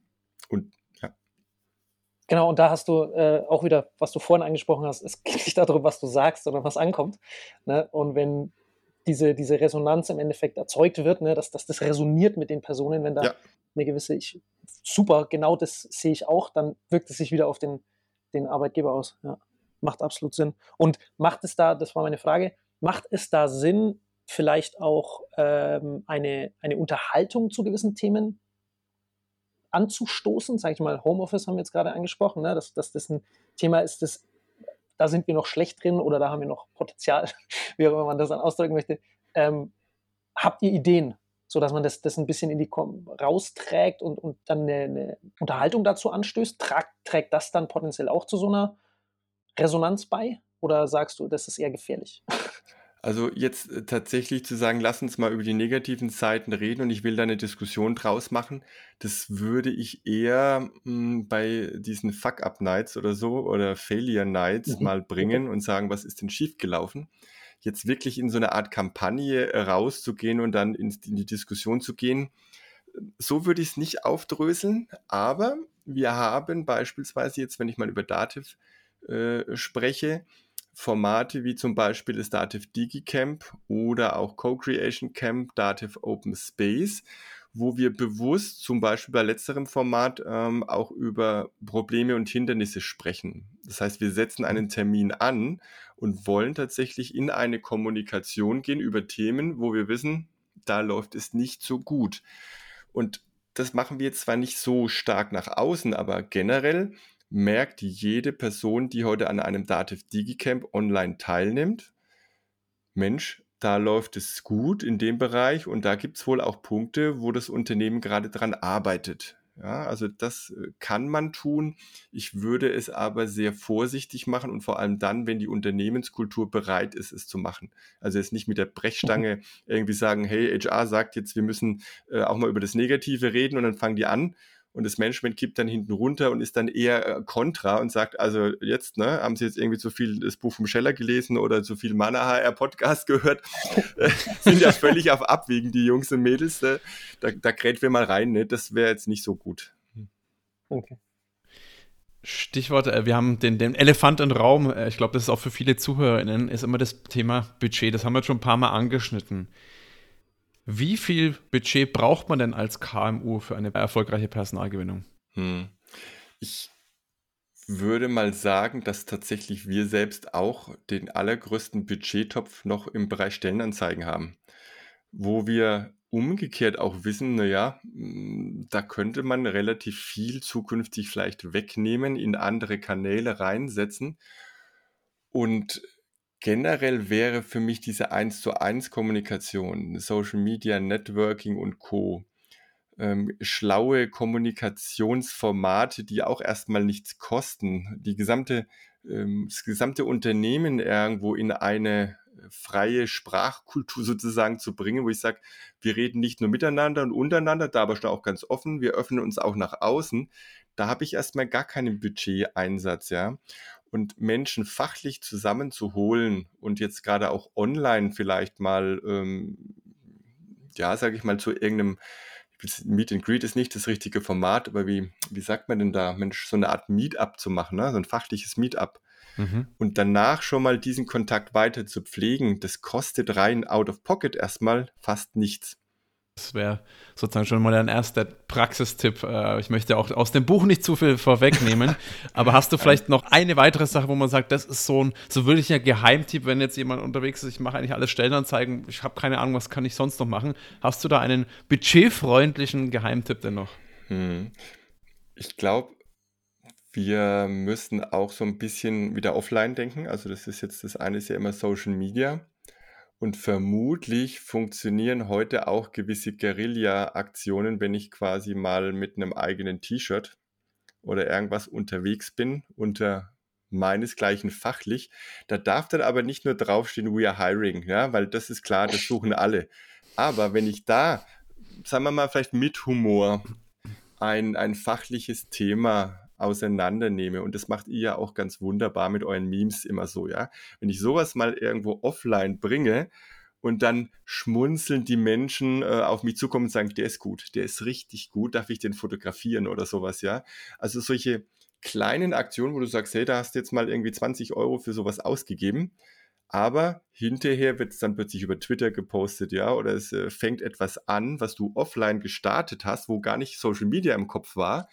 Und ja. Genau, und da hast du äh, auch wieder, was du vorhin angesprochen hast, es geht nicht darum, was du sagst, sondern was ankommt. Ne? Und wenn diese, diese Resonanz im Endeffekt erzeugt wird, ne, dass, dass das resoniert mit den Personen, wenn da ja. eine gewisse, ich, super, genau das sehe ich auch, dann wirkt es sich wieder auf den, den Arbeitgeber aus. Ja. Macht absolut Sinn. Und macht es da, das war meine Frage, macht es da Sinn, vielleicht auch ähm, eine, eine Unterhaltung zu gewissen Themen anzustoßen? Sage ich mal, Homeoffice haben wir jetzt gerade angesprochen, ne? dass, dass das ein Thema ist, das da sind wir noch schlecht drin oder da haben wir noch Potenzial, wie auch immer man das dann ausdrücken möchte. Ähm, habt ihr Ideen, sodass man das, das ein bisschen in die rausträgt und, und dann eine, eine Unterhaltung dazu anstößt? Tragt, trägt das dann potenziell auch zu so einer Resonanz bei? Oder sagst du, das ist eher gefährlich? Also jetzt äh, tatsächlich zu sagen, lass uns mal über die negativen Seiten reden und ich will da eine Diskussion draus machen, das würde ich eher mh, hm, bei diesen Fuck-Up-Nights oder so oder Failure-Nights mhm. mal bringen und sagen, was ist denn schiefgelaufen? Jetzt wirklich in so eine Art Kampagne äh, rauszugehen und dann in, in die Diskussion zu gehen, so würde ich es nicht aufdröseln, aber wir haben beispielsweise jetzt, wenn ich mal über Dativ äh, spreche, Formate wie zum Beispiel das Dativ DigiCamp oder auch Co-Creation Camp, Dativ Open Space, wo wir bewusst zum Beispiel bei letzterem Format ähm, auch über Probleme und Hindernisse sprechen. Das heißt, wir setzen einen Termin an und wollen tatsächlich in eine Kommunikation gehen über Themen, wo wir wissen, da läuft es nicht so gut. Und das machen wir jetzt zwar nicht so stark nach außen, aber generell merkt jede Person, die heute an einem Dativ Digicamp online teilnimmt, Mensch, da läuft es gut in dem Bereich und da gibt es wohl auch Punkte, wo das Unternehmen gerade dran arbeitet. Ja, also das äh, kann man tun. Ich würde es aber sehr vorsichtig machen und vor allem dann, wenn die Unternehmenskultur bereit ist, es zu machen. Also jetzt nicht mit der Brechstange mhm. irgendwie sagen, hey, HR sagt jetzt, wir müssen äh, auch mal über das Negative reden und dann fangen die an, und das Management kippt dann hinten runter und ist dann eher äh, kontra und sagt, also jetzt, ne, haben Sie jetzt irgendwie zu viel das Buch vom Scheller gelesen oder zu viel Mana HR Podcast gehört, äh, sind ja völlig auf Abwägen, die Jungs und Mädels, äh, da, da kräht wir mal rein, ne? das wäre jetzt nicht so gut. Okay. Stichwort, äh, wir haben den, den Elefant im Raum, ich glaube, das ist auch für viele ZuhörerInnen, ist immer das Thema Budget. Das haben wir schon ein paar Mal angeschnitten. Wie viel Budget braucht man denn als KMU für eine erfolgreiche Personalgewinnung? Hm. Ich würde mal sagen, dass tatsächlich wir selbst auch den allergrößten Budgettopf noch im Bereich Stellenanzeigen haben, wo wir umgekehrt auch wissen, naja, hm, da könnte man relativ viel zukünftig vielleicht wegnehmen, in andere Kanäle reinsetzen und Generell wäre für mich diese 1-zu-1 Kommunikation, Social Media, Networking und Co. Ähm, schlaue Kommunikationsformate, die auch erstmal nichts kosten, die gesamte, ähm, das gesamte Unternehmen irgendwo in eine freie Sprachkultur sozusagen zu bringen, wo ich sage, wir reden nicht nur miteinander und untereinander, da aber schon auch ganz offen, wir öffnen uns auch nach außen. Da habe ich erstmal gar keinen Budgeteinsatz, ja und Menschen fachlich zusammenzuholen und jetzt gerade auch online vielleicht mal, ähm, ja, sage ich mal, zu irgendeinem Meet and Greet ist nicht das richtige Format, aber wie, wie sagt man denn da, Mensch, so eine Art Meetup zu machen, ne? so ein fachliches Meetup. Mhm. Und danach schon mal diesen Kontakt weiter zu pflegen, das kostet rein out of pocket erstmal fast nichts. Das wäre sozusagen schon mal ein erster Praxistipp. Äh, ich möchte auch aus dem Buch nicht zu viel vorwegnehmen, aber hast du vielleicht noch eine weitere Sache, wo man sagt, das ist so ein so wirklich ein Geheimtipp, wenn jetzt jemand unterwegs ist, ich mache eigentlich alles Stellenanzeigen, ich habe keine Ahnung, was kann ich sonst noch machen. Hast du da einen budgetfreundlichen Geheimtipp denn noch? Hm. Ich glaube, wir müssen auch so ein bisschen wieder offline denken. Also das ist jetzt das eine ist ja immer Social Media. Und vermutlich funktionieren heute auch gewisse Guerilla-Aktionen, wenn ich quasi mal mit einem eigenen T-Shirt oder irgendwas unterwegs bin, unter meinesgleichen fachlich. Da darf dann aber nicht nur draufstehen, we are hiring, ja, weil das ist klar, das suchen alle. Aber wenn ich da, sagen wir mal, vielleicht mit Humor ein, ein fachliches Thema auseinandernehme. Und das macht ihr ja auch ganz wunderbar mit euren Memes immer so, ja. Wenn ich sowas mal irgendwo offline bringe und dann schmunzeln die Menschen äh, auf mich zukommen und sagen, der ist gut, der ist richtig gut, darf ich den fotografieren oder sowas, ja. Also solche kleinen Aktionen, wo du sagst, hey, da hast du jetzt mal irgendwie 20 Euro für sowas ausgegeben. Aber hinterher wird es dann plötzlich über Twitter gepostet, ja, oder es äh, fängt etwas an, was du offline gestartet hast, wo gar nicht Social Media im Kopf war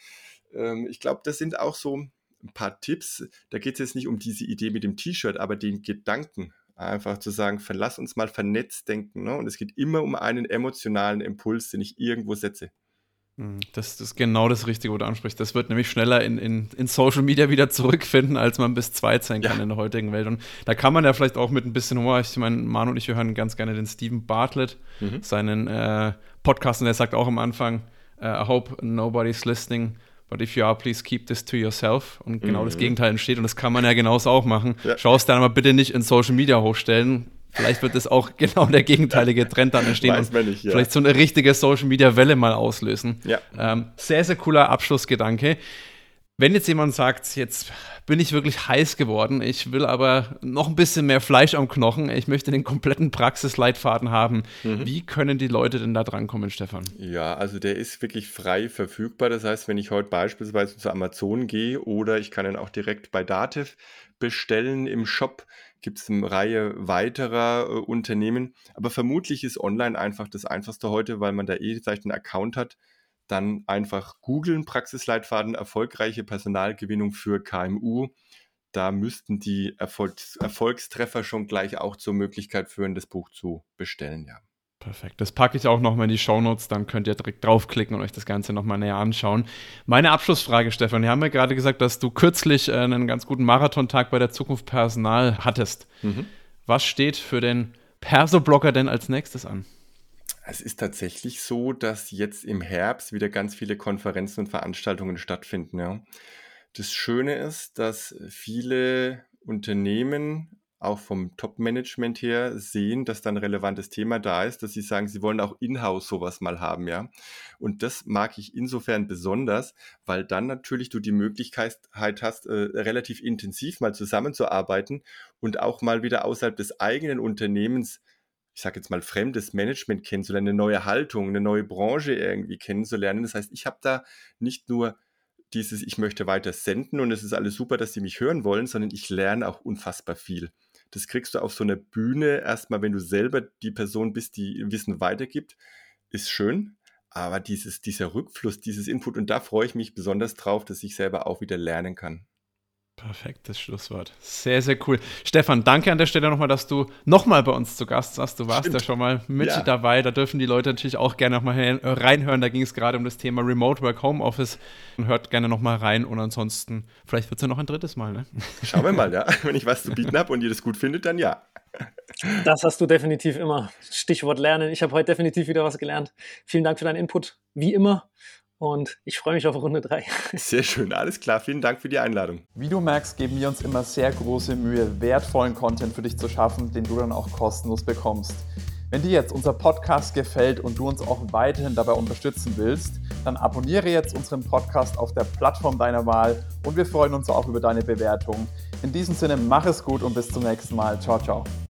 ähm, ich glaube, das sind auch so ein paar Tipps. Da geht es jetzt nicht um diese Idee mit dem T-Shirt, aber den Gedanken. Einfach zu sagen, verlass uns mal vernetzt denken. Ne? Und es geht immer um einen emotionalen Impuls, den ich irgendwo setze. Hm, das, das, ist genau das Richtige, wo du ansprichst. Das wird nämlich schneller in, in, in Social Media wieder zurückfinden, als man bis zwei sein kann ja. in der heutigen Welt. Und da kann man ja vielleicht auch mit ein bisschen Humor, ich meine, Manu und ich, wir hören ganz gerne den Steven Bartlett, mhm. seinen äh, Podcast, und der sagt auch am Anfang, uh, I hope nobody's listening but if you are, please keep this to yourself. Und genau mhm. das Gegenteil entsteht und das kann man ja genauso auch machen. Ja. Schau es dann aber bitte nicht in Social Media hochstellen. Vielleicht wird es auch genau der gegenteilige Trend dann entstehen Weiß und nicht, ja. vielleicht so eine richtige Social Media Welle mal auslösen. Ja. Ähm, sehr, sehr cooler Abschlussgedanke. Wenn jetzt jemand sagt, jetzt bin ich wirklich heiß geworden, ich will aber noch ein bisschen mehr Fleisch am Knochen, ich möchte den kompletten Praxisleitfaden haben, mhm. wie können die Leute denn da drankommen, Stefan? Ja, also der ist wirklich frei verfügbar. Das heißt, wenn ich heute beispielsweise zu Amazon gehe oder ich kann ihn auch direkt bei Dativ bestellen im Shop, gibt es eine Reihe weiterer äh, Unternehmen. Aber vermutlich ist online einfach das Einfachste heute, weil man da eh vielleicht einen Account hat dann einfach googeln, Praxisleitfaden, erfolgreiche Personalgewinnung für KMU. Da müssten die Erfolgs Erfolgstreffer schon gleich auch zur Möglichkeit führen, das Buch zu bestellen, ja. Perfekt. Das packe ich auch nochmal in die Shownotes, dann könnt ihr direkt draufklicken und euch das Ganze nochmal näher anschauen. Meine Abschlussfrage, Stefan. Wir haben ja gerade gesagt, dass du kürzlich äh, einen ganz guten Marathontag bei der Zukunft Personal hattest. Mhm. Was steht für den Perso-Blogger denn als nächstes an? Es ist tatsächlich so, dass jetzt im Herbst wieder ganz viele Konferenzen und Veranstaltungen stattfinden. Ja. Das Schöne ist, dass viele Unternehmen auch vom Top-Management her sehen, dass da ein relevantes Thema da ist, dass sie sagen, sie wollen auch in-house sowas mal haben, ja. Und das mag ich insofern besonders, weil dann natürlich du die Möglichkeit hast, äh, relativ intensiv mal zusammenzuarbeiten und auch mal wieder außerhalb des eigenen Unternehmens ich sage jetzt mal, fremdes Management kennenzulernen, eine neue Haltung, eine neue Branche irgendwie kennenzulernen. Das heißt, ich habe da nicht nur dieses, ich möchte weiter senden und es ist alles super, dass sie mich hören wollen, sondern ich lerne auch unfassbar viel. Das kriegst du auf so einer Bühne erstmal, wenn du selber die Person bist, die Wissen weitergibt, ist schön. Aber dieses, dieser Rückfluss, dieses Input, und da freue ich mich besonders drauf, dass ich selber auch wieder lernen kann. Perfektes Schlusswort. Sehr, sehr cool. Stefan, danke an der Stelle nochmal, dass du nochmal bei uns zu Gast warst. Du warst Stimmt. ja schon mal mit ja. dabei. Da dürfen die Leute natürlich auch gerne nochmal reinhören. Da ging es gerade um das Thema Remote Work, Homeoffice. Hört gerne nochmal rein. Und ansonsten, vielleicht wird es ja noch ein drittes Mal. Ne? Schauen wir mal, ja. Wenn ich was zu bieten habe und ihr das gut findet, dann ja. Das hast du definitiv immer. Stichwort Lernen. Ich habe heute definitiv wieder was gelernt. Vielen Dank für deinen Input. Wie immer. Und ich freue mich auf Runde 3. Sehr schön, alles klar. Vielen Dank für die Einladung. Wie du merkst, geben wir uns immer sehr große Mühe, wertvollen Content für dich zu schaffen, den du dann auch kostenlos bekommst. Wenn dir jetzt unser Podcast gefällt und du uns auch weiterhin dabei unterstützen willst, dann abonniere jetzt unseren Podcast auf der Plattform deiner Wahl und wir freuen uns auch über deine Bewertung. In diesem Sinne, mach es gut und bis zum nächsten Mal. Ciao, ciao.